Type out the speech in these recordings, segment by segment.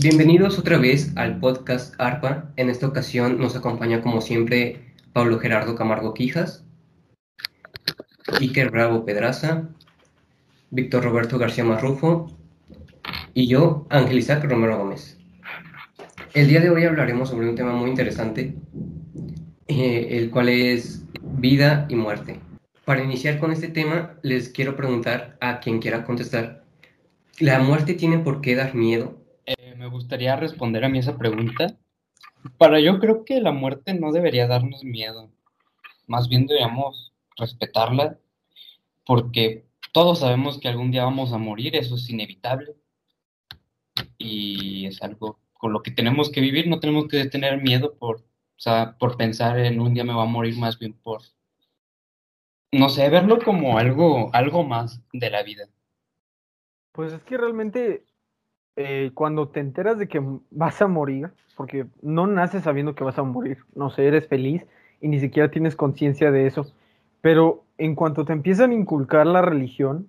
Bienvenidos otra vez al podcast ARPA. En esta ocasión nos acompaña como siempre Pablo Gerardo Camargo Quijas, Iker Bravo Pedraza, Víctor Roberto García Marrufo y yo, Ángel Isaac Romero Gómez. El día de hoy hablaremos sobre un tema muy interesante, eh, el cual es vida y muerte. Para iniciar con este tema, les quiero preguntar a quien quiera contestar, ¿la muerte tiene por qué dar miedo? Eh, me gustaría responder a mí esa pregunta. Para yo creo que la muerte no debería darnos miedo, más bien deberíamos respetarla, porque todos sabemos que algún día vamos a morir, eso es inevitable, y es algo con lo que tenemos que vivir, no tenemos que tener miedo por, o sea, por pensar en un día me va a morir, más bien por, no sé, verlo como algo, algo más de la vida. Pues es que realmente eh, cuando te enteras de que vas a morir, porque no naces sabiendo que vas a morir, no sé, eres feliz y ni siquiera tienes conciencia de eso, pero en cuanto te empiezan a inculcar la religión,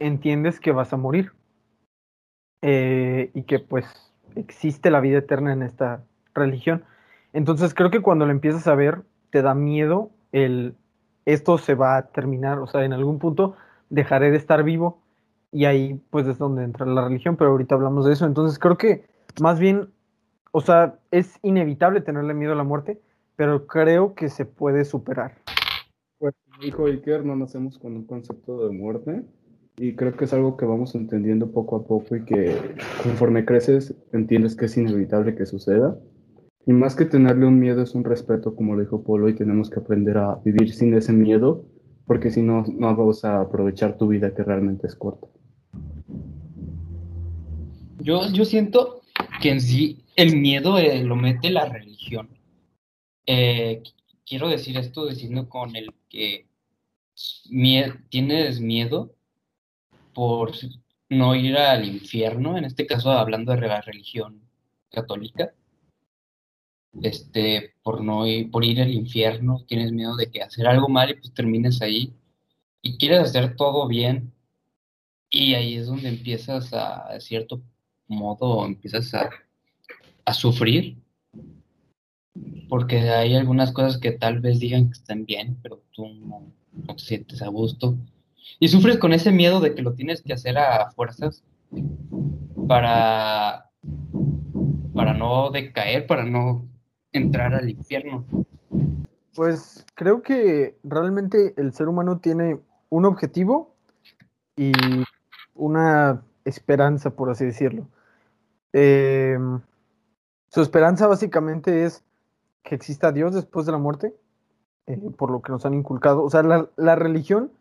entiendes que vas a morir eh, y que pues existe la vida eterna en esta religión. Entonces creo que cuando lo empiezas a ver, te da miedo el esto se va a terminar, o sea, en algún punto dejaré de estar vivo y ahí pues es donde entra la religión, pero ahorita hablamos de eso, entonces creo que más bien, o sea, es inevitable tenerle miedo a la muerte, pero creo que se puede superar. Pues dijo Iker, no nacemos con un concepto de muerte y creo que es algo que vamos entendiendo poco a poco y que conforme creces entiendes que es inevitable que suceda. Y más que tenerle un miedo es un respeto, como lo dijo Polo, y tenemos que aprender a vivir sin ese miedo, porque si no, no vas a aprovechar tu vida que realmente es corta. Yo, yo siento que en sí el miedo eh, lo mete la religión. Eh, quiero decir esto diciendo con el que tienes miedo por no ir al infierno, en este caso hablando de la religión católica, este, por no ir, por ir al infierno, tienes miedo de que hacer algo mal y pues termines ahí. Y quieres hacer todo bien. Y ahí es donde empiezas a, a cierto modo, empiezas a, a sufrir. Porque hay algunas cosas que tal vez digan que están bien, pero tú no, no te sientes a gusto. Y sufres con ese miedo de que lo tienes que hacer a fuerzas para, para no decaer, para no entrar al infierno. Pues creo que realmente el ser humano tiene un objetivo y una esperanza, por así decirlo. Em, su esperanza básicamente es que exista Dios después de la muerte, eh, por lo que nos han inculcado. O sea, la, religión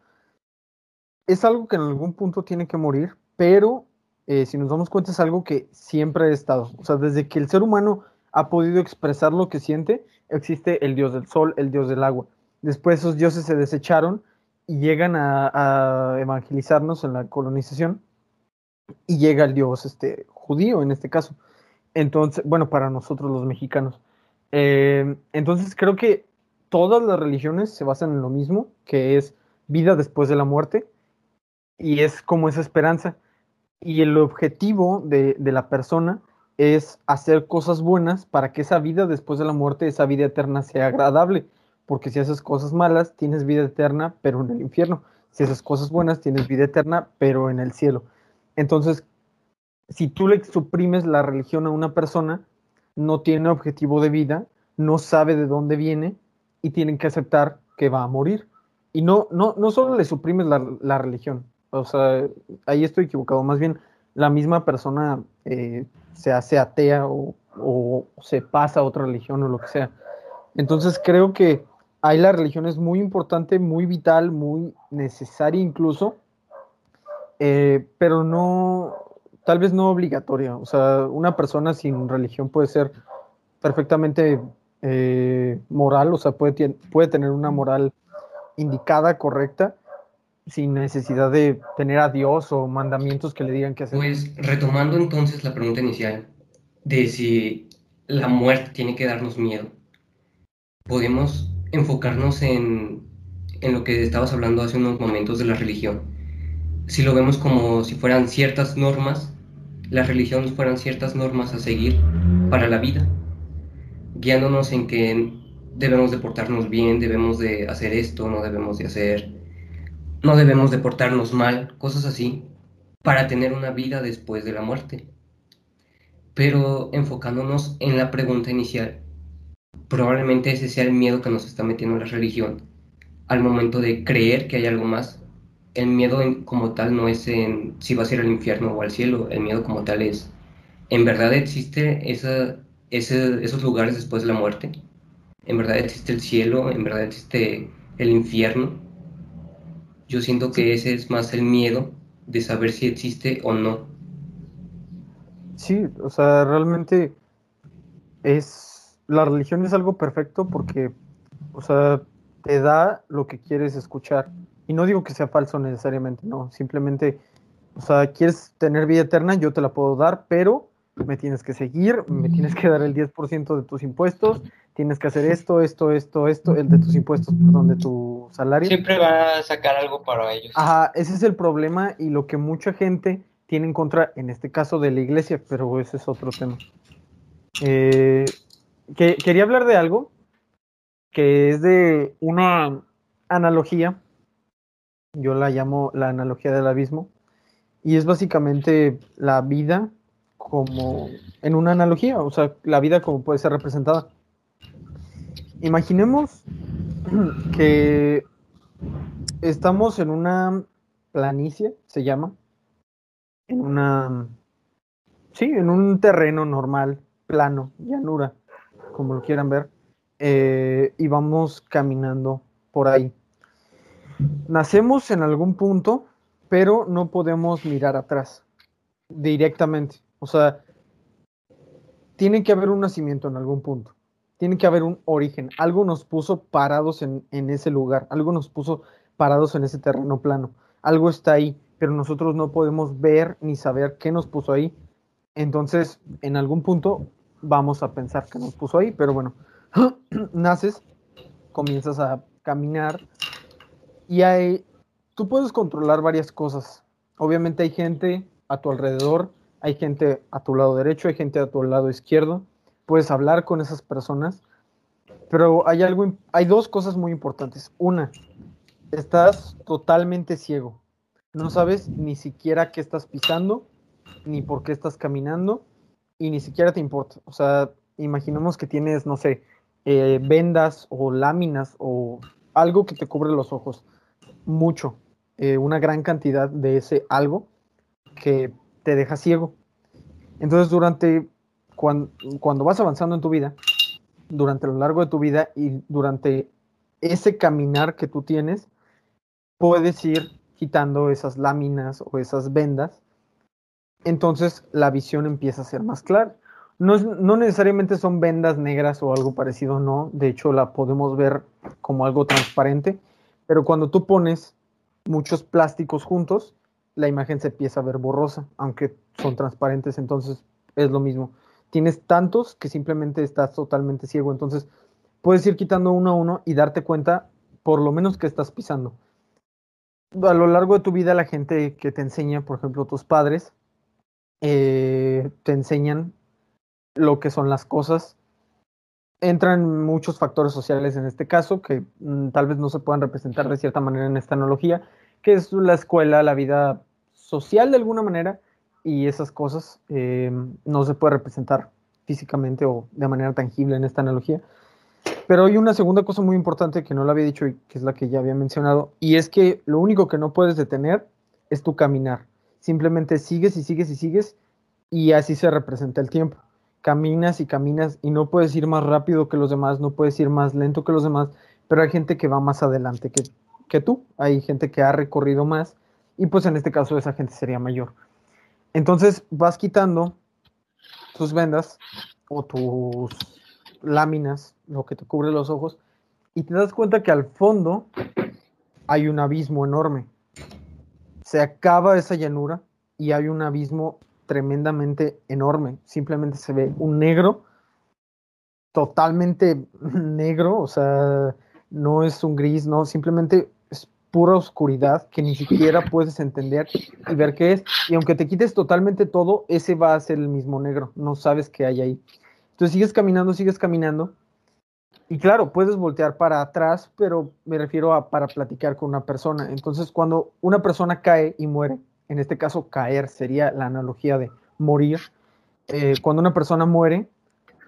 es algo que en algún punto tiene que morir, pero eh, si nos damos cuenta es algo que siempre ha estado. O sea, desde que el ser humano ha podido expresar lo que siente, existe el dios del sol, el dios del agua. Después esos dioses se desecharon y llegan a, evangelizarnos en la colonización y llega el dios este, judío en este caso. Entonces, bueno, para nosotros los mexicanos. Eh, entonces creo que todas las religiones se basan en lo mismo, que es vida después de la muerte y es como esa esperanza. Y el objetivo de, la persona es hacer cosas buenas para que esa vida después de la muerte, esa vida eterna sea agradable. Porque si haces cosas malas, tienes vida eterna, pero en el infierno. Si haces cosas buenas, tienes vida eterna, pero en el cielo. Entonces, si tú le suprimes la religión a una persona, no tiene objetivo de vida, no sabe de dónde viene y tienen que aceptar que va a morir. Y no, no, no solo le suprimes la religión, o sea, ahí estoy equivocado. Más bien, la misma persona eh, se hace atea o, se pasa a otra religión o lo que sea. Entonces creo que ahí la religión es muy importante, muy vital, muy necesaria incluso, eh, pero no, tal vez no obligatoria. O sea, una persona sin religión puede ser perfectamente eh, moral, o sea, puede, puede tener una moral indicada, correcta, sin necesidad de tener a Dios o mandamientos que le digan que hacer. Pues retomando entonces la pregunta inicial de si la muerte tiene que darnos miedo, podemos enfocarnos en, en lo que estabas hablando hace unos momentos de la religión. si lo vemos como si fueran ciertas normas, las religiones fueran ciertas normas a seguir para la vida, guiándonos en que debemos de portarnos bien, debemos de hacer esto, no debemos de hacer, no debemos de portarnos mal, cosas así, para tener una vida después de la muerte. Pero enfocándonos en la pregunta inicial, probablemente ese sea el miedo que nos está metiendo la religión al momento de creer que hay algo más el miedo como tal no es en si vas a ir al infierno o al cielo, el miedo como tal es, ¿en verdad existe esa, esos lugares después de la muerte? ¿En verdad existe el cielo? ¿En verdad existe el infierno? Yo siento que ese es más el miedo de saber si existe o no. Sí, o sea, realmente es, la religión es algo perfecto porque, o sea, te da lo que quieres escuchar. Y no digo que sea falso necesariamente, no, simplemente, o sea, quieres tener vida eterna, yo te la puedo dar, pero me tienes que seguir, me tienes que dar el 10% de tus impuestos, tienes que hacer esto, esto, esto, esto, el de tus impuestos, perdón, de tu salario. Siempre va a sacar algo para ellos. Ajá, ese es el problema y lo que mucha gente tiene en contra, en este caso, de la iglesia, pero ese es otro tema. Eh, que, quería hablar de algo que es de una analogía yo la llamo la analogía del abismo, y es básicamente la vida como en una analogía, o sea, la vida como puede ser representada. Imaginemos que estamos en una planicie, se llama, en una, sí, en un terreno normal, plano, llanura, como lo quieran ver, eh, y vamos caminando por ahí. Nacemos en algún punto, pero no podemos mirar atrás directamente. O sea, tiene que haber un nacimiento en algún punto. Tiene que haber un origen. Algo nos puso parados en, ese lugar. Algo nos puso parados en ese terreno plano. Algo está ahí, pero nosotros no podemos ver ni saber qué nos puso ahí. Entonces, en algún punto vamos a pensar que nos puso ahí, pero bueno, naces, comienzas a caminar, y hay, tú puedes controlar varias cosas. Obviamente hay gente a tu alrededor, hay gente a tu lado derecho, hay gente a tu lado izquierdo. Puedes hablar con esas personas, pero hay algo, hay dos cosas muy importantes. Una, estás totalmente ciego. No sabes ni siquiera qué estás pisando, ni por qué estás caminando, y ni siquiera te importa. O sea, imaginemos que tienes, no sé, eh, vendas o láminas o algo que te cubre los ojos mucho, eh, una gran cantidad de ese algo que te deja ciego. Entonces, durante cuando, cuando vas avanzando en tu vida, durante lo largo de tu vida y durante ese caminar que tú tienes, puedes ir quitando esas láminas o esas vendas. Entonces la visión empieza a ser más clara. No, no, necesariamente son vendas negras o algo parecido, no. De hecho, la podemos ver como algo transparente. Pero cuando tú pones muchos plásticos juntos, la imagen se empieza a ver borrosa, aunque son transparentes, entonces es lo mismo. Tienes tantos que simplemente estás totalmente ciego, entonces puedes ir quitando uno a uno y darte cuenta por lo menos que estás pisando. A lo largo de tu vida la gente que te enseña, por ejemplo tus padres, eh, te enseñan lo que son las cosas entran muchos factores sociales en este caso que mm, tal vez no se puedan representar de cierta manera en esta analogía, que es la escuela, la vida social de alguna manera, y esas cosas em, no se puede representar físicamente o de manera tangible en esta analogía. Pero hay una segunda cosa muy importante que no lo había dicho y que es la que ya había mencionado, y es que lo único que no puedes detener es tu caminar. Simplemente sigues y sigues y sigues, y así se representa el tiempo caminas y caminas y no puedes ir más rápido que los demás, no puedes ir más lento que los demás, pero hay gente que va más adelante que, que tú, hay gente que ha recorrido más y pues en este caso esa gente sería mayor. Entonces vas quitando tus vendas o tus láminas, lo que te cubre los ojos, y te das cuenta que al fondo hay un abismo enorme. Se acaba esa llanura y hay un abismo tremendamente enorme. Simplemente se ve un negro, totalmente negro, o sea, no es un gris, no, simplemente pura oscuridad que ni siquiera puedes entender y ver qué es. Y aunque te quites totalmente todo, ese va a ser el mismo negro. No sabes qué hay ahí. Entonces sigues caminando, sigues caminando. Y claro, puedes voltear para atrás, pero me refiero a para platicar con una persona. Entonces, cuando una persona cae y muere, en este caso caer sería la analogía de morir, eh, cuando una persona muere,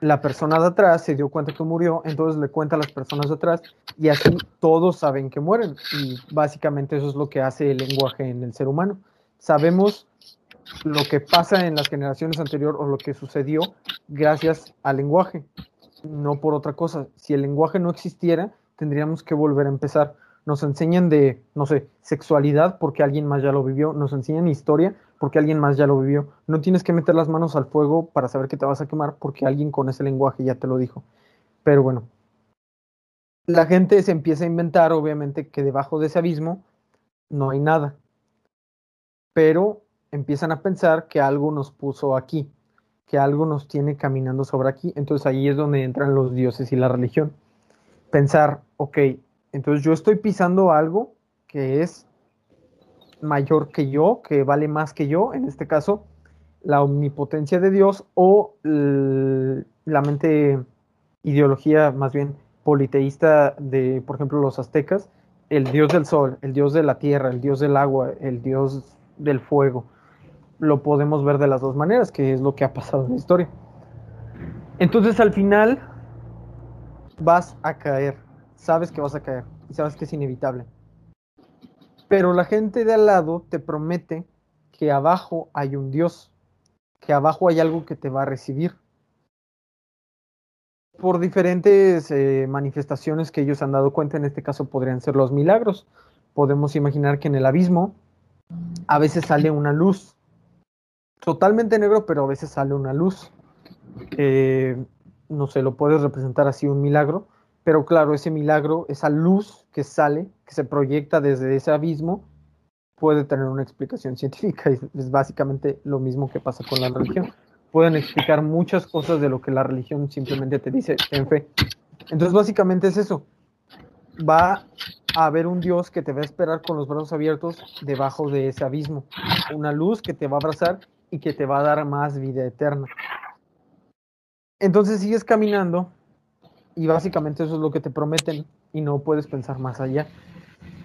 la persona de atrás se dio cuenta que murió, entonces le cuenta a las personas de atrás y así todos saben que mueren. Y básicamente eso es lo que hace el lenguaje en el ser humano. Sabemos lo que pasa en las generaciones anteriores o lo que sucedió gracias al lenguaje, no por otra cosa. Si el lenguaje no existiera, tendríamos que volver a empezar nos enseñan de, no sé, sexualidad porque alguien más ya lo vivió, nos enseñan historia porque alguien más ya lo vivió. No tienes que meter las manos al fuego para saber que te vas a quemar porque alguien con ese lenguaje ya te lo dijo. Pero bueno, la gente se empieza a inventar, obviamente, que debajo de ese abismo no hay nada. Pero empiezan a pensar que algo nos puso aquí, que algo nos tiene caminando sobre aquí. Entonces ahí es donde entran los dioses y la religión. Pensar, ok, entonces yo estoy pisando algo que es mayor que yo, que vale más que yo, en este caso, la omnipotencia de Dios o la mente ideología más bien politeísta de, por ejemplo, los aztecas, el dios del sol, el dios de la tierra, el dios del agua, el dios del fuego. Lo podemos ver de las dos maneras, que es lo que ha pasado en la historia. Entonces al final vas a caer sabes que vas a caer y sabes que es inevitable. Pero la gente de al lado te promete que abajo hay un Dios, que abajo hay algo que te va a recibir. Por diferentes eh, manifestaciones que ellos han dado cuenta, en este caso podrían ser los milagros. Podemos imaginar que en el abismo a veces sale una luz, totalmente negro, pero a veces sale una luz. Eh, no sé, lo puedes representar así un milagro pero claro, ese milagro, esa luz que sale, que se proyecta desde ese abismo, puede tener una explicación científica. Y es básicamente lo mismo que pasa con la religión. Pueden explicar muchas cosas de lo que la religión simplemente te dice, en fe. Entonces, básicamente es eso. Va a haber un Dios que te va a esperar con los brazos abiertos debajo de ese abismo. Una luz que te va a abrazar y que te va a dar más vida eterna. Entonces sigues caminando y básicamente eso es lo que te prometen y no puedes pensar más allá.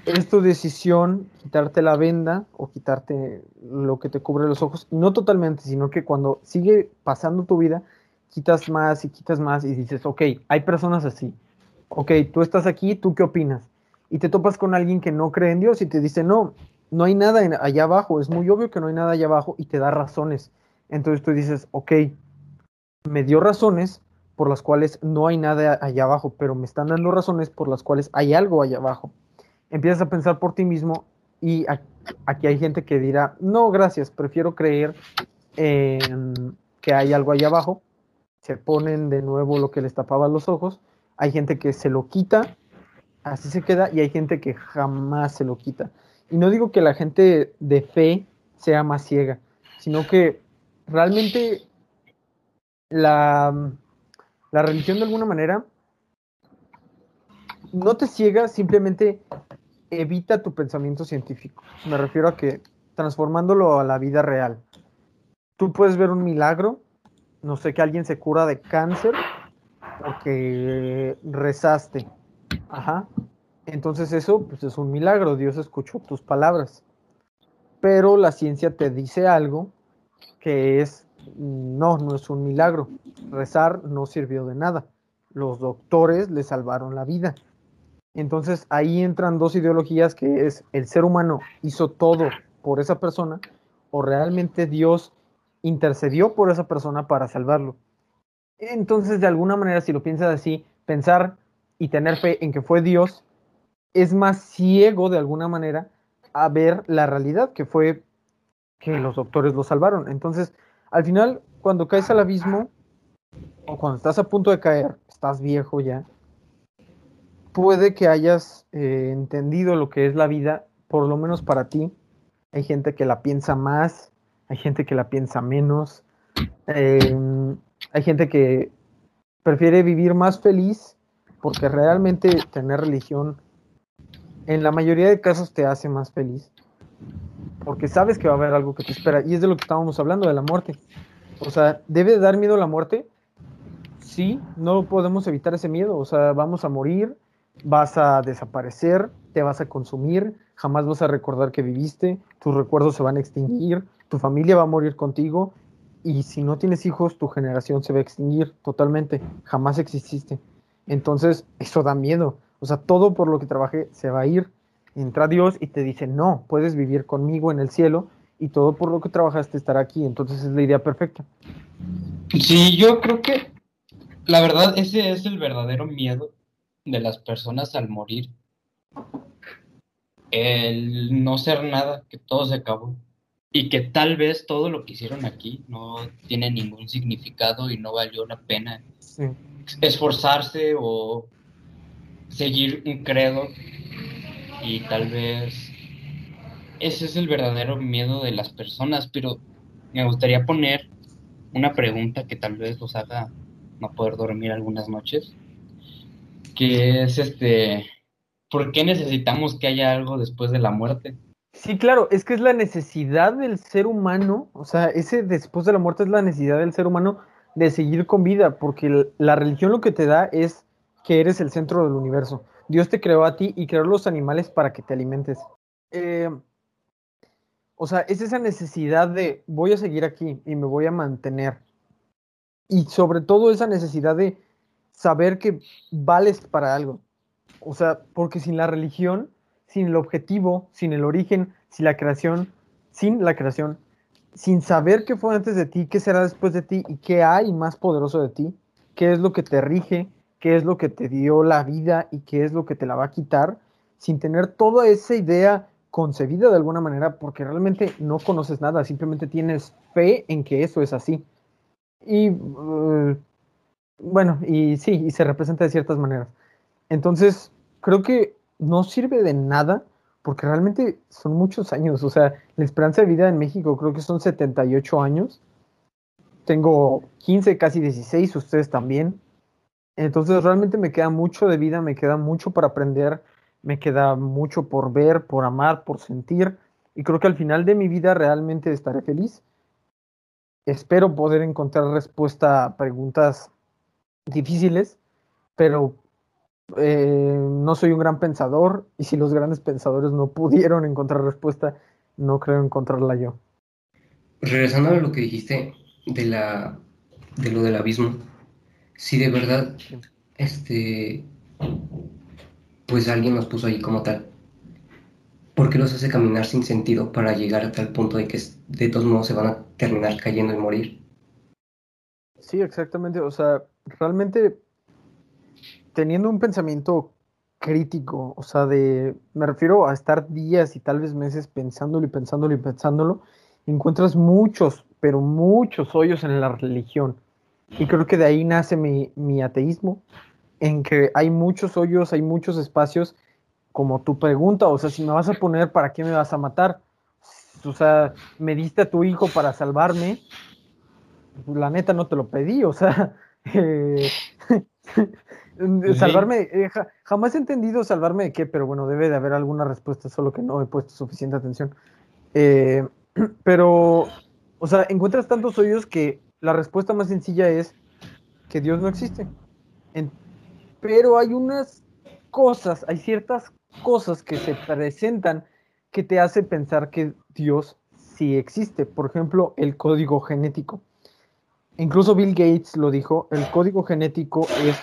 Es tu decisión quitarte la venda o quitarte lo que te cubre los ojos, no totalmente, sino que cuando sigue pasando tu vida, quitas más y quitas más y dices, ok, hay personas así, ok, tú estás aquí, ¿tú qué opinas? Y te topas con alguien que no cree en Dios y te dice, no, no hay nada allá abajo, es muy obvio que no hay nada allá abajo y te da razones. Entonces tú dices, ok, me dio razones, por las cuales no hay nada allá abajo, pero me están dando razones por las cuales hay algo allá abajo. Empiezas a pensar por ti mismo y aquí hay gente que dirá, no, gracias, prefiero creer que hay algo allá abajo. Se ponen de nuevo lo que les tapaba los ojos. Hay gente que se lo quita, así se queda, y hay gente que jamás se lo quita. Y no digo que la gente de fe sea más ciega, sino que realmente la, la religión de alguna manera no te ciega, simplemente evita tu pensamiento científico. Me refiero a que transformándolo a la vida real. Tú puedes ver un milagro, no sé, que alguien se cura de cáncer porque rezaste. Ajá. Entonces eso pues, es un milagro, Dios escuchó tus palabras. Pero la ciencia te dice algo que es no, no es un milagro. Rezar no sirvió de nada. Los doctores le salvaron la vida. Entonces ahí entran dos ideologías que es el ser humano hizo todo por esa persona o realmente Dios intercedió por esa persona para salvarlo. Entonces de alguna manera si lo piensas así, pensar y tener fe en que fue Dios es más ciego de alguna manera a ver la realidad que fue que los doctores lo salvaron. Entonces, al final, cuando caes al abismo, o cuando estás a punto de caer, estás viejo ya, puede que hayas eh, entendido lo que es la vida, por lo menos para ti. Hay gente que la piensa más, hay gente que la piensa menos, em, hay gente que prefiere vivir más feliz porque realmente tener religión en la mayoría de casos te hace más feliz. Porque sabes que va a haber algo que te espera. Y es de lo que estábamos hablando, de la muerte. O sea, ¿debe de dar miedo la muerte? Sí, no podemos evitar ese miedo. O sea, vamos a morir, vas a desaparecer, te vas a consumir, jamás vas a recordar que viviste, tus recuerdos se van a extinguir, tu familia va a morir contigo y si no tienes hijos, tu generación se va a extinguir totalmente, jamás exististe. Entonces, eso da miedo. O sea, todo por lo que trabajé se va a ir. Entra Dios y te dice, no, puedes vivir conmigo en el cielo y todo por lo que trabajaste estará aquí. Entonces es la idea perfecta. Sí, yo creo que la verdad ese es el verdadero miedo de las personas al morir. El no ser nada, que todo se acabó. Y que tal vez todo lo que hicieron aquí no tiene ningún significado y no valió la pena esforzarse o seguir un credo. Y tal vez ese es el verdadero miedo de las personas, pero me gustaría poner una pregunta que tal vez los haga no poder dormir algunas noches, que es este, ¿por qué necesitamos que haya algo después de la muerte? Sí, claro, es que es la necesidad del ser humano, o sea, ese después de la muerte es la necesidad del ser humano de seguir con vida, porque la religión lo que te da es que eres el centro del universo. Dios te creó a ti y creó los animales para que te alimentes. Eh, o sea, es esa necesidad de voy a seguir aquí y me voy a mantener. Y sobre todo esa necesidad de saber que vales para algo. O sea, porque sin la religión, sin el objetivo, sin el origen, sin la creación, sin la creación, sin saber qué fue antes de ti, qué será después de ti y qué hay más poderoso de ti, qué es lo que te rige, qué es lo que te dio la vida y qué es lo que te la va a quitar, sin tener toda esa idea concebida de alguna manera porque realmente no conoces nada, simplemente tienes fe en que eso es así. Y uh, bueno, y sí, y se representa de ciertas maneras. Entonces, creo que no sirve de nada porque realmente son muchos años. O sea, la esperanza de vida en México creo que son 78 años. Tengo 15, casi 16, ustedes también. Entonces, realmente me queda mucho de vida, me queda mucho para aprender me queda mucho por ver, por amar, por sentir, y creo que al final de mi vida realmente estaré feliz. Espero poder encontrar respuesta a preguntas difíciles, pero eh, no soy un gran pensador, y si los grandes pensadores no pudieron encontrar respuesta, no creo encontrarla yo. Regresando a lo que dijiste de la de lo del abismo, si de verdad este pues alguien los puso ahí como tal. ¿Por qué los hace caminar sin sentido para llegar a tal punto de que de todos modos se van a terminar cayendo y morir? Sí, exactamente. O sea, realmente teniendo un pensamiento crítico, o sea, de, me refiero a estar días y tal vez meses pensándolo y pensándolo y pensándolo, encuentras muchos, pero muchos hoyos en la religión. Y creo que de ahí nace mi, mi ateísmo, en que hay muchos hoyos, hay muchos espacios, como tu pregunta, o sea, si me vas a poner, ¿para qué me vas a matar? O sea, me diste a tu hijo para salvarme, la neta no te lo pedí, o sea, eh, salvarme, eh, jamás he entendido salvarme de qué, pero bueno, debe de haber alguna respuesta, solo que no he puesto suficiente atención. Eh, pero, o sea, encuentras tantos hoyos que la respuesta más sencilla es que Dios no existe pero hay unas cosas, hay ciertas cosas que se presentan que te hacen pensar que Dios sí existe. Por ejemplo, el código genético. Incluso Bill Gates lo dijo, el código genético es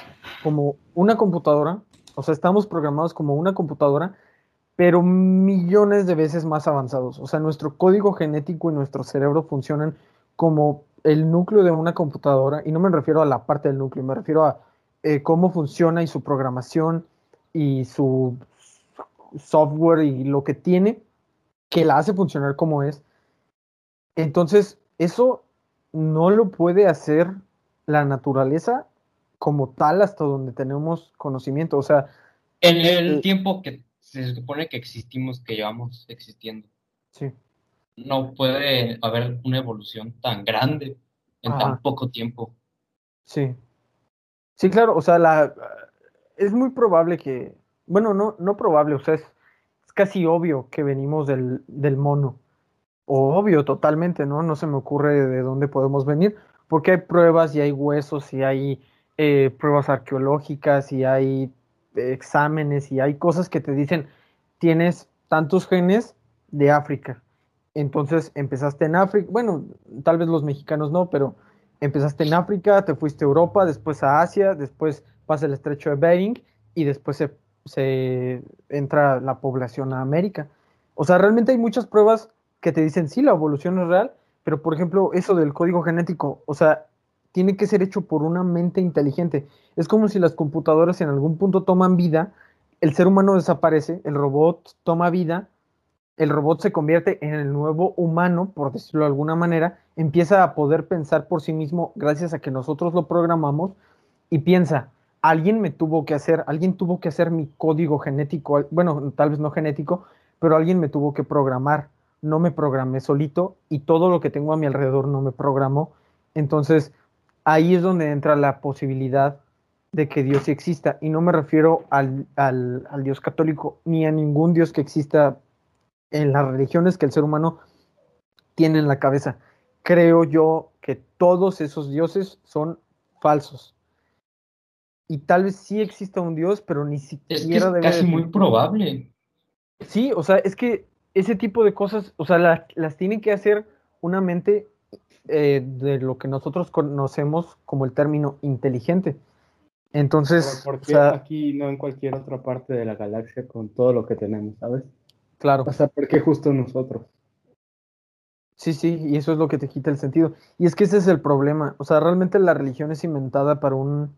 como una computadora, o sea, estamos programados como una computadora, pero millones de veces más avanzados. O sea, nuestro código genético y nuestro cerebro funcionan como el núcleo de una computadora, y no me refiero a la parte del núcleo, me refiero a eh, cómo funciona y su programación y su software y lo que tiene que la hace funcionar como es. Entonces, eso no lo puede hacer la naturaleza como tal hasta donde tenemos conocimiento. O sea, en el tiempo que se supone que existimos, que llevamos existiendo. Sí. No puede haber una evolución tan grande en tan poco tiempo. Sí. Sí, claro, o sea, la, es muy probable que, bueno, no, no probable, o sea, es, casi obvio que venimos del, del mono. O obvio totalmente, ¿no? No se me ocurre de dónde podemos venir, porque hay pruebas y hay huesos y hay eh, pruebas arqueológicas y hay exámenes y hay cosas que te dicen, tienes tantos genes de África. Entonces empezaste en África, bueno, tal vez los mexicanos no, pero empezaste en África, te fuiste a Europa, después a Asia, después pasa el estrecho de Bering y después se, se entra la población a América. O sea, realmente hay muchas pruebas que te dicen, sí, la evolución es real, pero por ejemplo, eso del código genético, o sea, tiene que ser hecho por una mente inteligente. Es como si las computadoras en algún punto toman vida, el ser humano desaparece, el robot toma vida, el robot se convierte en el nuevo humano, por decirlo de alguna manera, empieza a poder pensar por sí mismo gracias a que nosotros lo programamos y piensa, alguien me tuvo que hacer, alguien tuvo que hacer mi código genético, bueno, tal vez no genético, pero alguien me tuvo que programar, no me programé solito y todo lo que tengo a mi alrededor no me programó. Entonces, ahí es donde entra la posibilidad de que Dios exista. Y no me refiero al, al, al Dios católico ni a ningún Dios que exista en las religiones que el ser humano tiene en la cabeza. Creo yo que todos esos dioses son falsos. Y tal vez sí exista un dios, pero ni siquiera es que es debe casi de- muy probable. Sí, o sea, es que ese tipo de cosas, o sea, la- las tiene que hacer una mente eh, de lo que nosotros conocemos como el término inteligente. Entonces, ¿por o qué sea, aquí no en cualquier otra parte de la galaxia con todo lo que tenemos, ¿sabes? Claro. O sea, ¿por qué justo nosotros? Sí, sí, y eso es lo que te quita el sentido. Y es que ese es el problema. O sea, realmente la religión es inventada para un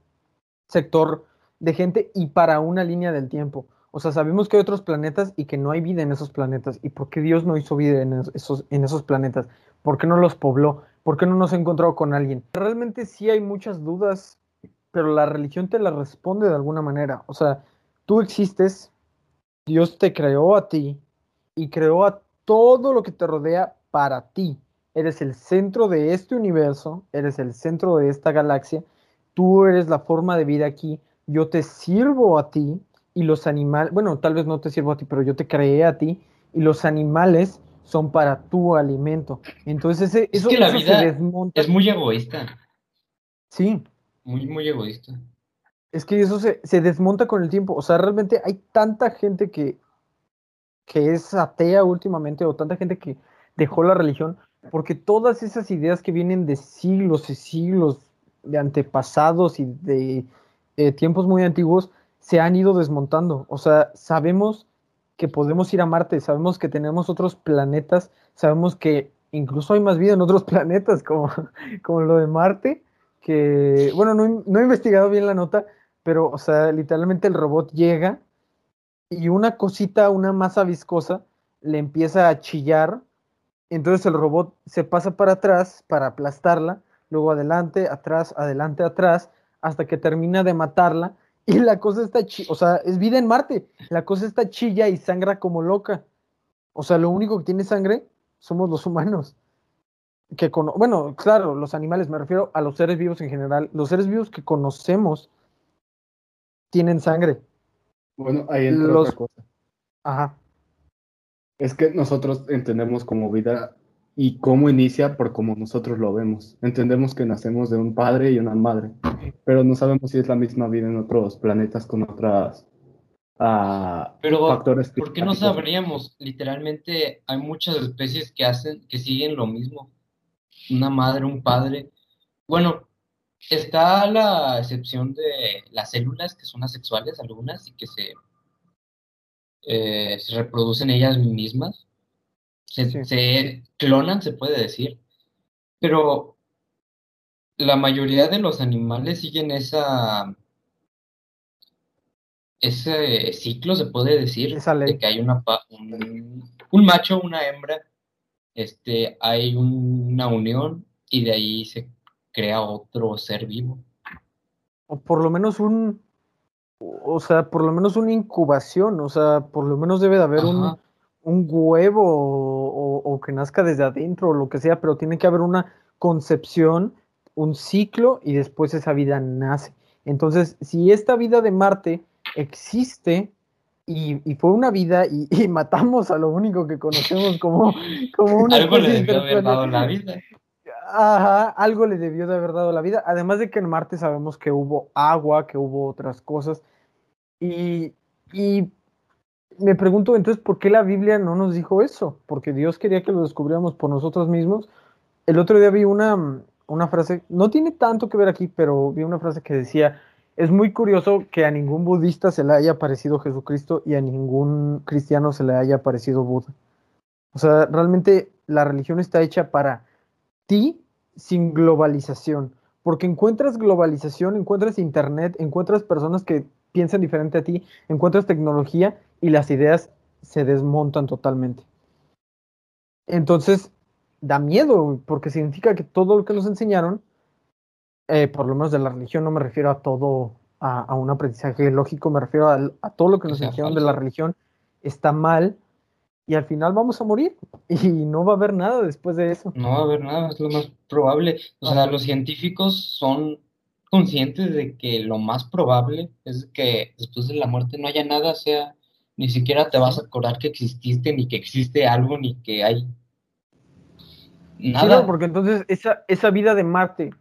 sector de gente y para una línea del tiempo. O sea, sabemos que hay otros planetas y que no hay vida en esos planetas. ¿Y por qué Dios no hizo vida en es- esos, en esos planetas? ¿Por qué no los pobló? ¿Por qué no nos encontró con alguien? Realmente sí hay muchas dudas, pero la religión te las responde de alguna manera. O sea, tú existes, Dios te creó a ti y creó a todo lo que te rodea para ti. Eres el centro de este universo, eres el centro de esta galaxia, tú eres la forma de vida aquí, yo te sirvo a ti y los animales, bueno, tal vez no te sirvo a ti, pero yo te creé a ti y los animales son para tu alimento. Entonces ese- Es eso, que la eso vida se desmonta. Es muy egoísta. Sí, Muy, muy egoísta. es que eso se, se desmonta con el tiempo. O sea, realmente hay tanta gente que, que es atea últimamente o tanta gente que dejó la religión porque todas esas ideas que vienen de siglos y siglos de antepasados y de eh, tiempos muy antiguos se han ido desmontando. O sea, sabemos que podemos ir a Marte, sabemos que tenemos otros planetas, sabemos que incluso hay más vida en otros planetas, como, como lo de Marte, que, bueno, no, no he investigado bien la nota, pero, o sea, literalmente el robot llega y una cosita, una masa viscosa, le empieza a chillar, entonces el robot se pasa para atrás para aplastarla, luego adelante, atrás, adelante, atrás, hasta que termina de matarla, y la cosa está, o sea, es vida en Marte, la cosa está chilla y sangra como loca. O sea, lo único que tiene sangre somos los humanos. Que cono- bueno, claro, los animales, me refiero a los seres vivos en general. Los seres vivos que conocemos tienen sangre. Bueno, ahí entra Los- otra cosa. Ajá. Es que nosotros entendemos como vida y cómo inicia por cómo nosotros lo vemos. Entendemos que nacemos de un padre y una madre, pero no sabemos si es la misma vida en otros planetas con otras ah, Pero, factores ¿por qué no sabríamos? Literalmente hay muchas especies que hacen, que siguen lo mismo. Una madre, un padre. Bueno, está la excepción de las células que son asexuales, algunas, y que se, eh, se reproducen ellas mismas. Se, Sí. se clonan, se puede decir. Pero la mayoría de los animales siguen esa, ese ciclo, se puede decir, de que hay una, un, un macho, una hembra, este, hay una unión y de ahí se crea otro ser vivo. O por lo menos un, o sea, por lo menos una incubación, o sea, por lo menos debe de haber un, un huevo o, o- o que nazca desde adentro o lo que sea, pero tiene que haber una concepción, un ciclo y después esa vida nace. Entonces, si esta vida de Marte existe, y, y fue una vida y, y matamos a lo único que conocemos como, como una Algo le haber dado la vida. Algo le debió de haber dado la vida. Además de que en Marte sabemos que hubo agua, que hubo otras cosas. Y, me pregunto entonces, ¿por qué la Biblia no nos dijo eso? Porque Dios quería que lo descubriéramos por nosotros mismos. El otro día vi una, una frase, no tiene tanto que ver aquí, pero vi una frase que decía, es muy curioso que a ningún budista se le haya aparecido Jesucristo y a ningún cristiano se le haya aparecido Buda. O sea, realmente la religión está hecha para ti sin globalización, porque encuentras globalización, encuentras internet, encuentras personas que piensan diferente a ti, encuentras tecnología y las ideas se desmontan totalmente. Entonces, da miedo, porque significa que todo lo que nos enseñaron, eh, por lo menos de la religión, no me refiero a todo, a, a un aprendizaje lógico, me refiero a, a todo lo que nos enseñaron de la religión, está mal y al final vamos a morir y no va a haber nada después de eso. No va a haber nada, es lo más probable. O sea, los científicos son conscientes de que lo más probable es que después de la muerte no haya nada, o sea, ni siquiera te vas a acordar que exististe, ni que existe algo, ni que hay Sí, nada. no, porque entonces esa, esa vida de Marte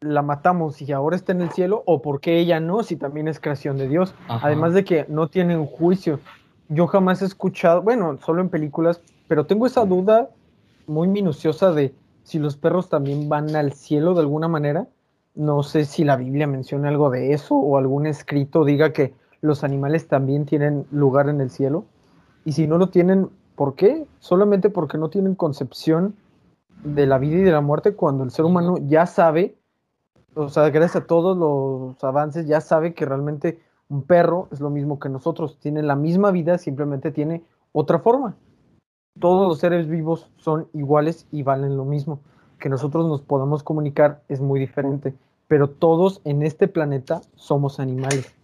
la matamos y ahora está en el cielo, o porque ella no, si también es creación de Dios. Ajá. Además de que no tienen juicio. Yo jamás he escuchado, bueno, solo en películas, pero tengo esa duda muy minuciosa de si los perros también van al cielo de alguna manera. No sé si la Biblia menciona algo de eso o algún escrito diga que los animales también tienen lugar en el cielo. Y si no lo tienen, ¿por qué? Solamente porque no tienen concepción de la vida y de la muerte cuando el ser humano ya sabe, o sea, gracias a todos los avances, ya sabe que realmente un perro es lo mismo que nosotros, tiene la misma vida, simplemente tiene otra forma. Todos los seres vivos son iguales y valen lo mismo. Que nosotros nos podamos comunicar es muy diferente, pero todos en este planeta somos animales.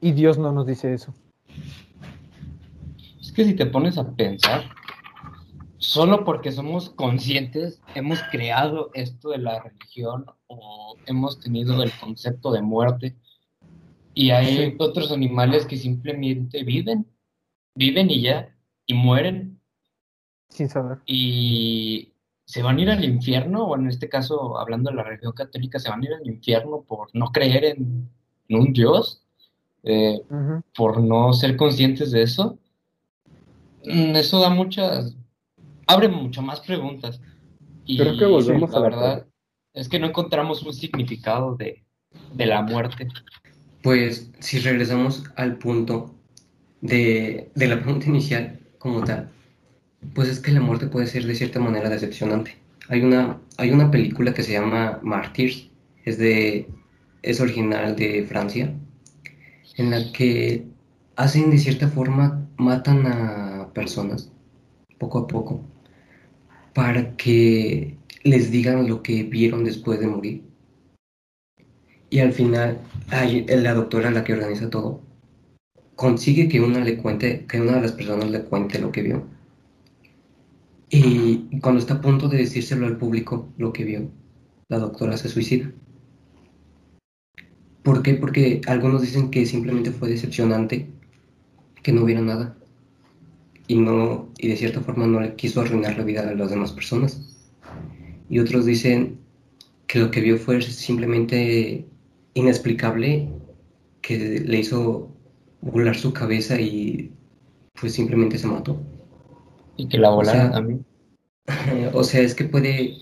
Y Dios no nos dice eso. Es que si te pones a pensar, solo porque somos conscientes, hemos creado esto de la religión o hemos tenido el concepto de muerte. Y hay Sí. otros animales que simplemente viven, viven y ya, y mueren, Sin saber. y se van a ir al infierno, o en este caso, hablando de la religión católica, se van a ir al infierno por no creer en, en un Dios, eh, por no ser conscientes de eso. Mm, Eso da muchas, abre mucho más preguntas. Y Creo que volvemos la a la verdad es que no encontramos un significado de, de la muerte. Pues si regresamos al punto de, de la pregunta inicial como tal, pues es que la muerte puede ser de cierta manera decepcionante. Hay una, hay una película que se llama Martyrs, es, de, es original de Francia, en la que hacen de cierta forma, matan a personas poco a poco para que les digan lo que vieron después de morir. Y al final, hay, la doctora, la que organiza todo, consigue que una le cuente, que una de las personas le cuente lo que vio. Y cuando está a punto de decírselo al público lo que vio, la doctora se suicida. ¿Por qué? Porque algunos dicen que simplemente fue decepcionante que no hubiera nada. Y no, y de cierta forma no le quiso arruinar la vida a las demás personas. Y otros dicen que lo que vio fue simplemente inexplicable, que le hizo volar su cabeza y pues simplemente se mató. Y que la volaran sea, también. O sea, es que puede,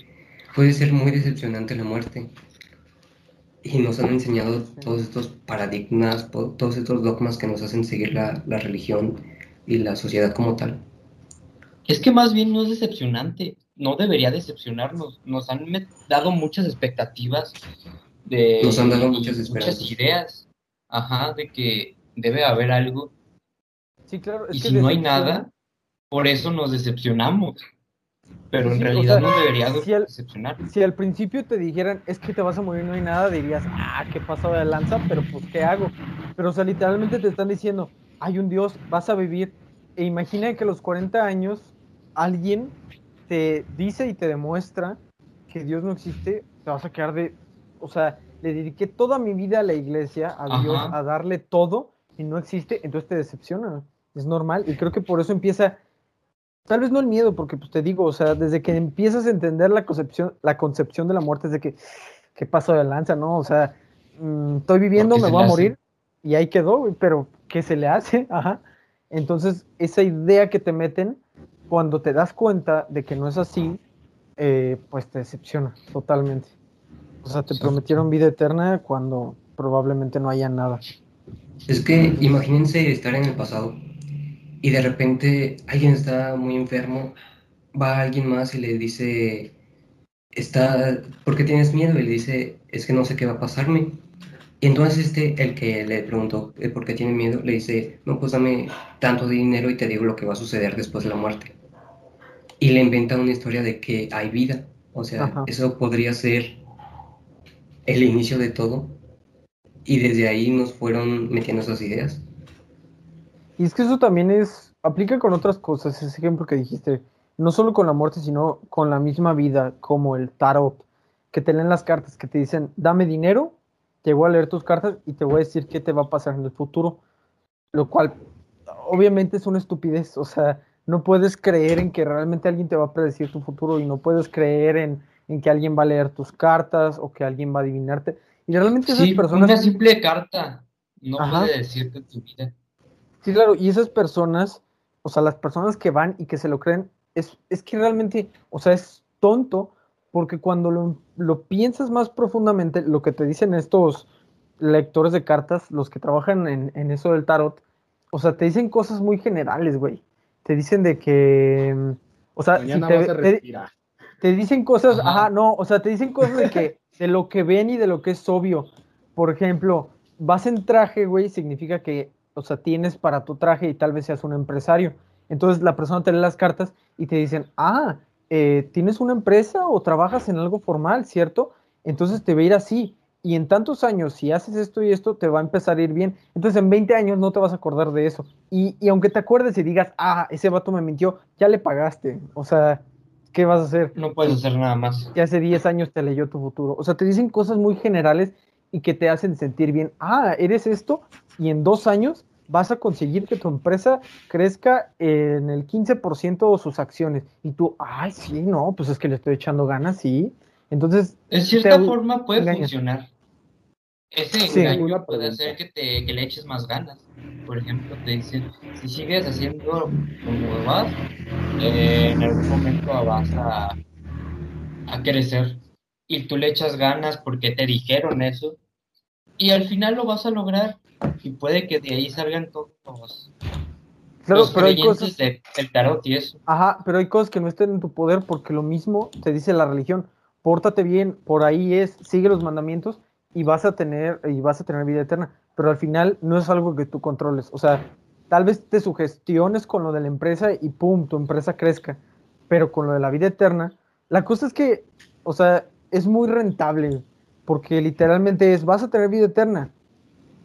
puede ser muy decepcionante la muerte. Y nos han enseñado todos estos paradigmas, todos estos dogmas que nos hacen seguir la, la religión y la sociedad como tal. Es que más bien no es decepcionante, no debería decepcionarnos. Nos han dado muchas expectativas de Nos han dado muchas esperanzas. ideas, ajá, de que debe haber algo. Sí, claro. es Y que si no hay nada, por eso nos decepcionamos. Pero en Sí, o realidad sea, no debería de- si al- decepcionar. Si al principio te dijeran, es que te vas a morir, no hay nada, dirías, ah, qué pasó de lanza, pero pues, ¿qué hago? Pero, o sea, literalmente te están diciendo, hay un Dios, vas a vivir. E imagina que a los 40 años alguien te dice y te demuestra que Dios no existe, te vas a quedar de, o sea, le dediqué toda mi vida a la iglesia, a Dios, a darle todo, y no existe, entonces te decepciona. Es normal. Y creo que por eso empieza, tal vez no el miedo, porque pues te digo, o sea, desde que empiezas a entender la concepción, la concepción de la muerte, es de que, ¿qué paso de lanza, no? O sea, mm, estoy viviendo, me voy a morir, y ahí quedó, pero ¿qué se le hace? Ajá. Entonces, esa idea que te meten, cuando te das cuenta de que no es así, eh, pues te decepciona totalmente. O sea, te prometieron vida eterna cuando probablemente no haya nada. Es que imagínense estar en el pasado y de repente alguien está muy enfermo, va alguien más y le dice, está, ¿por qué tienes miedo? Y le dice, es que no sé qué va a pasarme. Y entonces este, el que le preguntó por qué tiene miedo, le dice, no, pues dame tanto dinero y te digo lo que va a suceder después de la muerte. Y le inventa una historia de que hay vida. O sea, eso podría ser el inicio de todo. Y desde ahí nos fueron metiendo esas ideas. Y es que eso también es, aplica con otras cosas, ese ejemplo que dijiste, no solo con la muerte, sino con la misma vida, como el tarot, que te leen las cartas, que te dicen, dame dinero te voy a leer tus cartas y te voy a decir qué te va a pasar en el futuro. Lo cual, obviamente, es una estupidez. O sea, no puedes creer en que realmente alguien te va a predecir tu futuro y no puedes creer en, que alguien va a leer tus cartas o que alguien va a adivinarte. Y realmente esas sí, personas. Una simple carta no puede decirte tu vida. Sí, claro, y esas personas, o sea, las personas que van y que se lo creen, es, es que realmente, o sea, es tonto porque cuando lo, piensas más profundamente, lo que te dicen estos lectores de cartas, los que trabajan en, eso del tarot, o sea, te dicen cosas muy generales, güey. Te dicen de que, o sea, te, dicen cosas, ajá. no, o sea, te dicen cosas de que, de lo que ven y de lo que es obvio. Por ejemplo, vas en traje, güey, significa que, o sea, tienes para tu traje y tal vez seas un empresario. Entonces la persona te lee las cartas y te dicen, ah, eh, tienes una empresa o trabajas en algo formal, ¿cierto? Entonces te va a ir así. Y en tantos años, si haces esto y esto, te va a empezar a ir bien. Entonces en 20 años no te vas a acordar de eso. Y, aunque te acuerdes y digas, ah, ese vato me mintió, ya le pagaste. O sea, ¿qué vas a hacer? No puedes hacer nada más. Ya hace 10 años te leyó tu futuro. O sea, te dicen cosas muy generales y que te hacen sentir bien. Ah, eres esto y en dos años vas a conseguir que tu empresa crezca en el 15% de sus acciones. Y tú, ay, sí, no, pues es que le estoy echando ganas, sí. Entonces. En cierta forma puede funcionar. Ese engaño puede hacer que, te, que le eches más ganas. Por ejemplo, te dicen, si sigues haciendo como vas, eh, en algún momento vas a, a crecer. Y tú le echas ganas porque te dijeron eso. Y al final lo vas a lograr y puede que de ahí salgan todos los, claro, pero hay cosas, del tarot y eso. Ajá, pero hay cosas que no estén en tu poder porque lo mismo te dice la religión. Pórtate bien, por ahí es, sigue los mandamientos y vas a tener y vas a tener vida eterna, pero al final no es algo que tú controles, o sea, tal vez te sugestiones con lo de la empresa y pum, tu empresa crezca, pero con lo de la vida eterna, la cosa es que, o sea, es muy rentable, porque literalmente es, vas a tener vida eterna,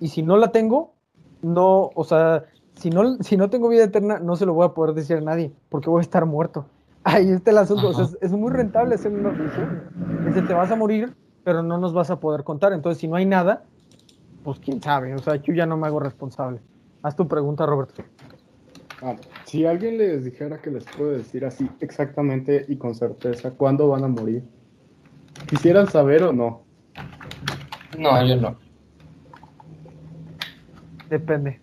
y si no la tengo, no, o sea, si no, si no tengo vida eterna, no se lo voy a poder decir a nadie, porque voy a estar muerto. Ahí está el asunto, o sea, es, muy rentable hacer una religión. Dice, te vas a morir, pero no nos vas a poder contar. Entonces, si no hay nada, pues quién sabe, o sea, yo ya no me hago responsable. Haz tu pregunta, Roberto. Ah, si alguien les dijera que les puede decir así exactamente y con certeza cuándo van a morir, ¿quisieran saber o no? No, yo no. Depende.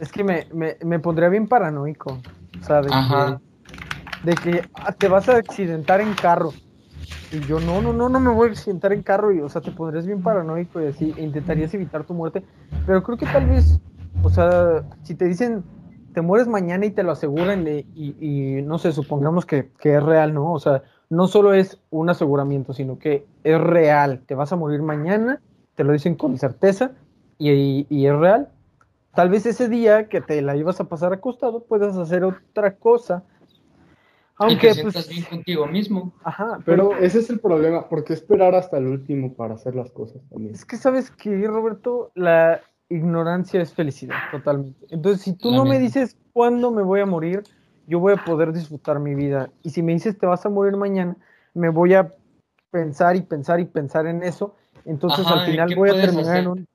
Es que me, me, pondría bien paranoico. O sea, de que, de que ah, te vas a accidentar en carro. Y yo, no, no, no, no me voy a accidentar en carro. Y, o sea, te pondrías bien paranoico y así, e intentarías evitar tu muerte. Pero creo que tal vez, o sea, si te dicen, te mueres mañana y te lo aseguran, y, y, no sé, supongamos que, que es real, ¿no? O sea, no solo es un aseguramiento, sino que es real. Te vas a morir mañana, te lo dicen con certeza y, es real. Tal vez ese día que te la ibas a pasar acostado puedas hacer otra cosa. Aunque y te pues, bien contigo mismo. Ajá, pero, ese es el problema, ¿por qué esperar hasta el último para hacer las cosas también? Es que sabes que, Roberto, la ignorancia es felicidad, totalmente. Entonces, si tú no me dices cuándo me voy a morir, yo voy a poder disfrutar mi vida. Y si me dices te vas a morir mañana, me voy a pensar y pensar y pensar en eso. Entonces, al final voy a terminar en un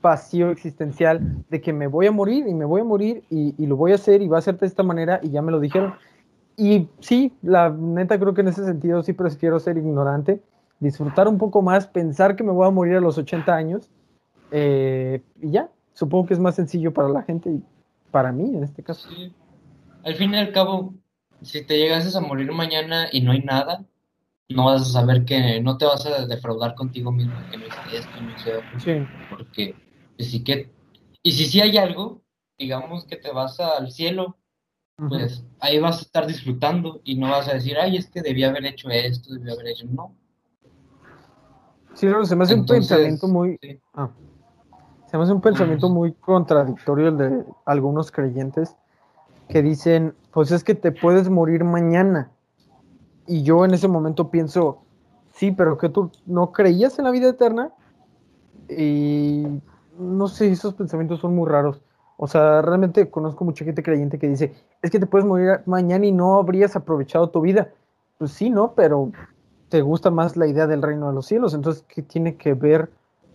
vacío existencial de que me voy a morir y me voy a morir y, y lo voy a hacer y va a ser de esta manera y ya me lo dijeron. Y sí, la neta creo que en ese sentido sí prefiero ser ignorante, disfrutar un poco más, pensar que me voy a morir a los 80 años eh, y ya, supongo que es más sencillo para la gente y para mí en este caso. Sí. Al fin y al cabo, si te llegases a morir mañana y no hay nada, no vas a saber que no te vas a defraudar contigo mismo, que no hice esto, no hice otro, Sí, porque pues, sí que, y si sí hay algo, digamos que te vas al cielo, pues ahí vas a estar disfrutando y no vas a decir, ay, es que debía haber hecho esto, debía haber hecho, no. Sí, no, se me hace Entonces, un pensamiento muy... sí. ah, se me hace un pensamiento muy contradictorio el de algunos creyentes que dicen, pues es que te puedes morir mañana. Y yo en ese momento pienso, sí, pero que tú no creías en la vida eterna. Y no sé, esos pensamientos son muy raros. O sea, realmente conozco mucha gente creyente que dice, es que te puedes morir mañana y no habrías aprovechado tu vida. Pues sí, ¿no? Pero te gusta más la idea del reino de los cielos. Entonces, ¿qué tiene que ver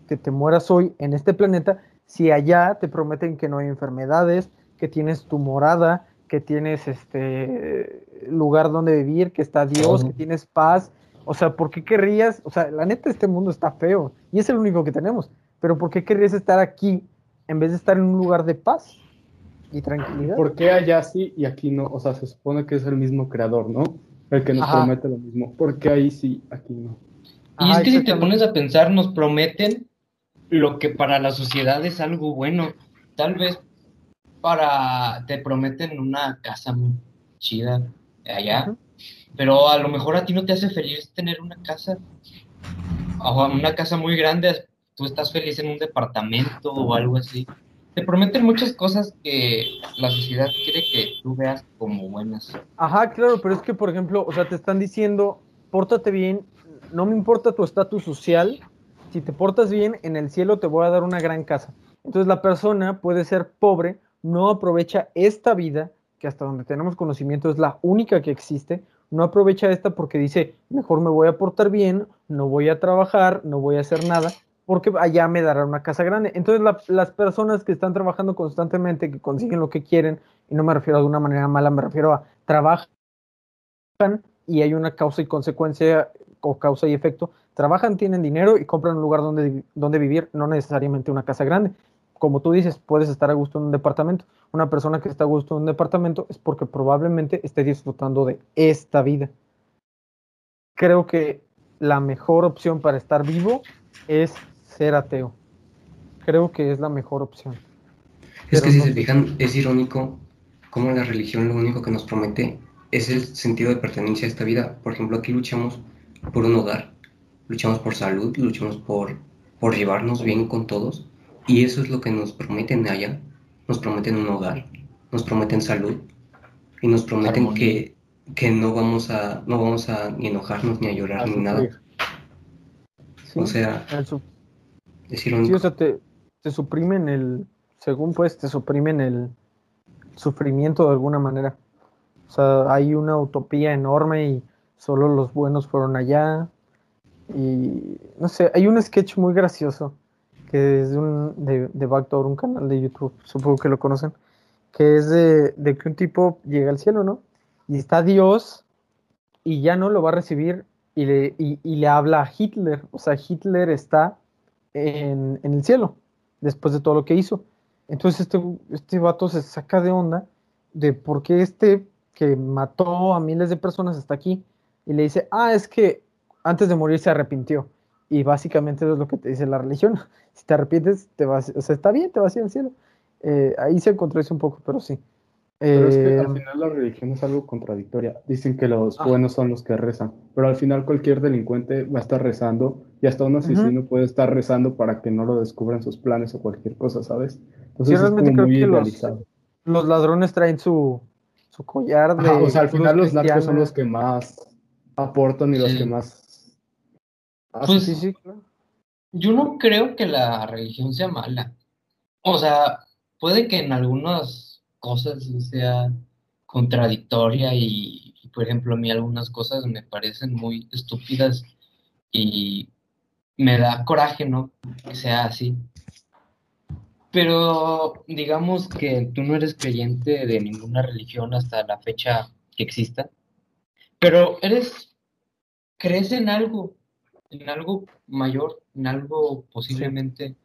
que te mueras hoy en este planeta si allá te prometen que no hay enfermedades, que tienes tu morada, que tienes este lugar donde vivir, que está Dios, que tienes paz? O sea, ¿por qué querrías? O sea, la neta, este mundo está feo y es el único que tenemos. Pero ¿por qué querrías estar aquí en vez de estar en un lugar de paz y tranquilidad? ¿Por qué allá sí y aquí no? O sea, se supone que es el mismo creador, ¿no? El que nos Ajá. promete lo mismo. ¿Por qué ahí sí, aquí no? Y Ajá, es que si te pones a pensar, nos prometen lo que para la sociedad es algo bueno. Tal vez para, te prometen una casa muy chida allá, pero a lo mejor a ti no te hace feliz tener una casa, o una casa muy grande, tú estás feliz en un departamento o algo así. Te prometen muchas cosas que la sociedad quiere que tú veas como buenas. Ajá, claro, pero es que, por ejemplo, o sea, te están diciendo, pórtate bien, no me importa tu estatus social, si te portas bien, en el cielo te voy a dar una gran casa. Entonces la persona puede ser pobre, no aprovecha esta vida, que hasta donde tenemos conocimiento es la única que existe, no aprovecha esta porque dice, mejor me voy a portar bien, no voy a trabajar, no voy a hacer nada, porque allá me dará una casa grande. Entonces la- las personas que están trabajando constantemente, que consiguen lo que quieren, y no me refiero de una manera mala, me refiero a trabajan y hay una causa y consecuencia o causa y efecto. Trabajan, tienen dinero y compran un lugar donde, donde vivir, no necesariamente una casa grande. Como tú dices, puedes estar a gusto en un departamento. Una persona que está a gusto en un departamento es porque probablemente esté disfrutando de esta vida. Creo que la mejor opción para estar vivo es ser ateo. Creo que es la mejor opción. Es Pero que si no se fijan, es irónico cómo la religión lo único que nos promete es el sentido de pertenencia a esta vida. Por ejemplo, aquí luchamos por un hogar, luchamos por salud, luchamos por, por llevarnos bien con todos. Y eso es lo que nos prometen allá. Nos prometen un hogar, nos prometen salud y nos prometen que, que no vamos a no vamos a ni enojarnos ni a llorar A ni nada. O sea, El Sí, o sea, te, te suprimen el, según pues, te suprimen el sufrimiento de alguna manera. O sea, hay una utopía enorme y solo los buenos fueron allá. Y no sé, hay un sketch muy gracioso que es de, un, de, de Backdoor, un canal de YouTube, supongo que lo conocen, que es de, de que un tipo llega al cielo, ¿no? Y está Dios y ya no lo va a recibir y le, y, y le habla a Hitler. O sea, Hitler está en, en el cielo, después de todo lo que hizo. Entonces este, este vato se saca de onda de por qué este que mató a miles de personas está aquí. Y le dice, ah, es que antes de morir se arrepintió. Y básicamente eso es lo que te dice la religión. Si te arrepientes, te vas, o sea, está bien, te vas a ir al cielo. Eh, ahí se contradice un poco, pero sí. Pero es que Eh, al final la religión es algo contradictoria. Dicen que los Ah. buenos son los que rezan, pero al final cualquier delincuente va a estar rezando y hasta un asesino puede estar rezando para que no lo descubran sus planes o cualquier cosa, ¿sabes? Entonces es realmente como creo muy los- idealizado. los ladrones traen su, su collar de... O sea, al final los narcos son los que más aportan y los que más hacen. Pues, Sí, sí, claro. Yo no creo que la religión sea mala. O sea, puede que en algunas cosas sí sea contradictoria y, y, por ejemplo, a mí algunas cosas me parecen muy estúpidas y me da coraje, ¿no? Que sea así. Pero digamos que tú no eres creyente de ninguna religión hasta la fecha que exista, pero eres, crees en algo, en algo mayor, en algo posiblemente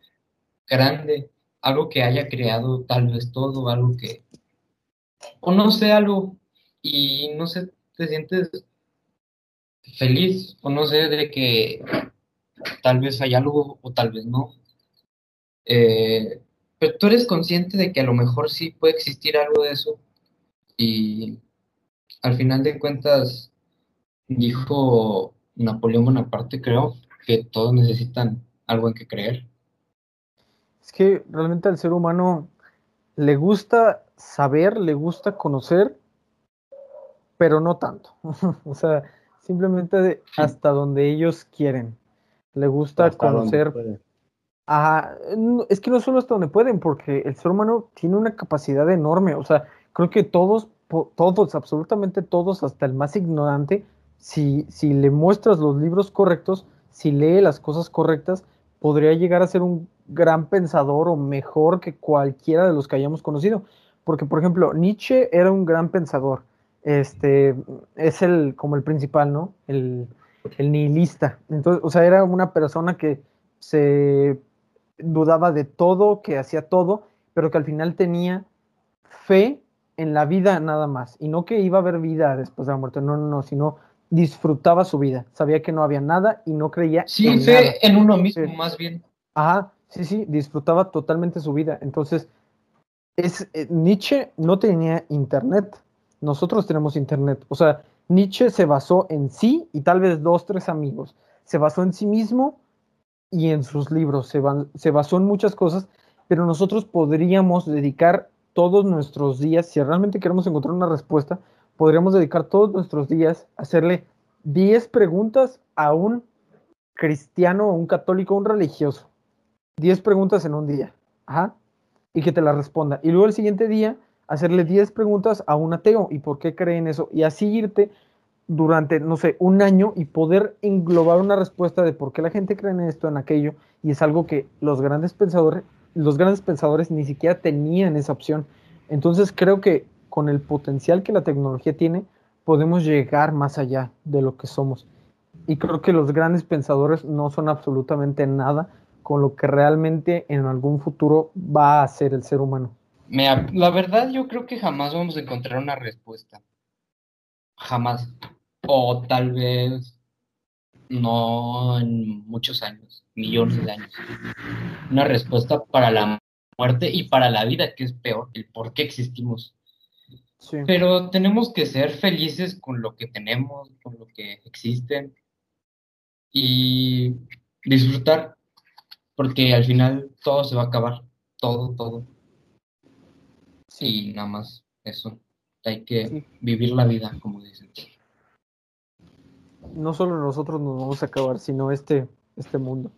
grande, algo que haya creado tal vez todo, algo que, o no sé, algo, y no sé, te sientes feliz, o no sé, de que tal vez hay algo o tal vez no. Eh, pero tú eres consciente de que a lo mejor sí puede existir algo de eso y al final de cuentas dijo Napoleón Bonaparte, creo, que todos necesitan algo en que creer. Es que realmente al ser humano le gusta saber, le gusta conocer, pero no tanto. o sea, simplemente hasta donde ellos quieren. Le gusta conocer. Ajá, es que no solo hasta donde pueden, porque el ser humano tiene una capacidad enorme. O sea, creo que todos, todos, absolutamente todos, hasta el más ignorante, si, si le muestras los libros correctos, si lee las cosas correctas, podría llegar a ser un gran pensador o mejor que cualquiera de los que hayamos conocido. Porque, por ejemplo, Nietzsche era un gran pensador. Este es el como el principal, ¿no? El, el nihilista. Entonces, o sea, era una persona que se dudaba de todo, que hacía todo, pero que al final tenía fe en la vida nada más. Y no que iba a haber vida después de la muerte, no, no, no, sino disfrutaba su vida. Sabía que no había nada y no creía. Sí, en fe en uno mismo, más bien. Ajá, sí, sí, disfrutaba totalmente su vida. Entonces, es, eh, Nietzsche no tenía internet. Nosotros tenemos internet. O sea, Nietzsche se basó en sí y tal vez dos, tres amigos. Se basó en sí mismo y en sus libros. Se, se basó en muchas cosas, pero nosotros podríamos dedicar todos nuestros días, si realmente queremos encontrar una respuesta, podríamos dedicar todos nuestros días a hacerle 10 preguntas a un cristiano, un católico, un religioso. 10 preguntas en un día. Ajá. Y que te la responda. Y luego el siguiente día hacerle 10 preguntas a un ateo y por qué creen eso. Y así irte durante, no sé, un año y poder englobar una respuesta de por qué la gente cree en esto, en aquello. Y es algo que los grandes pensadores, los grandes pensadores ni siquiera tenían esa opción. Entonces creo que con el potencial que la tecnología tiene, podemos llegar más allá de lo que somos. Y creo que los grandes pensadores no son absolutamente nada con lo que realmente en algún futuro va a ser el ser humano la verdad, yo creo que jamás vamos a encontrar una respuesta. Jamás. O tal vez no en muchos años, millones de años. Una respuesta para la muerte y para la vida, que es peor, el por qué existimos. Pero tenemos que ser felices con lo que tenemos, con lo que existe y disfrutar, porque al final todo se va a acabar, todo, todo. Y nada más eso. Hay que vivir la vida, como dicen. No solo nosotros nos vamos a acabar, sino este, este mundo.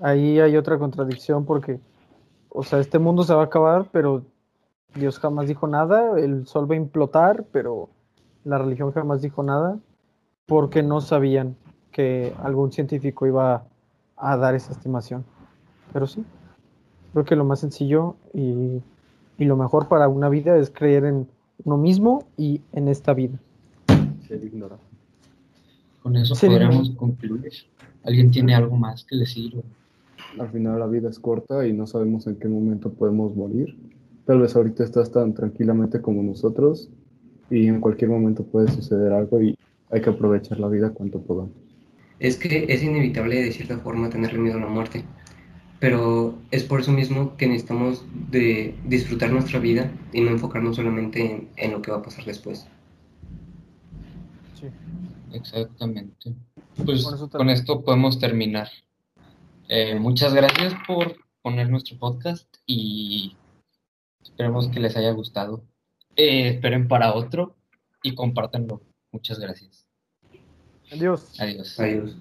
Ahí hay otra contradicción porque, o sea, este mundo se va a acabar, pero Dios jamás dijo nada, el sol va a implotar, pero la religión jamás dijo nada, porque no sabían que algún científico iba a dar esa estimación. Pero sí, creo que lo más sencillo y y lo mejor para una vida es creer en uno mismo y en esta vida. Ser ignorante. Con eso podríamos concluir. ¿Alguien tiene algo más que decir? Al final la vida es corta y no sabemos en qué momento podemos morir. Tal vez ahorita estás tan tranquilamente como nosotros y en cualquier momento puede suceder algo y hay que aprovechar la vida cuanto podamos. Es que es inevitable de cierta forma tenerle miedo a la muerte pero es por eso mismo que necesitamos de disfrutar nuestra vida y no enfocarnos solamente en, lo que va a pasar después. Sí, exactamente. Pues con esto podemos terminar. Eh, muchas gracias por poner nuestro podcast y esperemos que les haya gustado. Eh, esperen para otro y compártanlo. Muchas gracias. Adiós. Adiós. Adiós.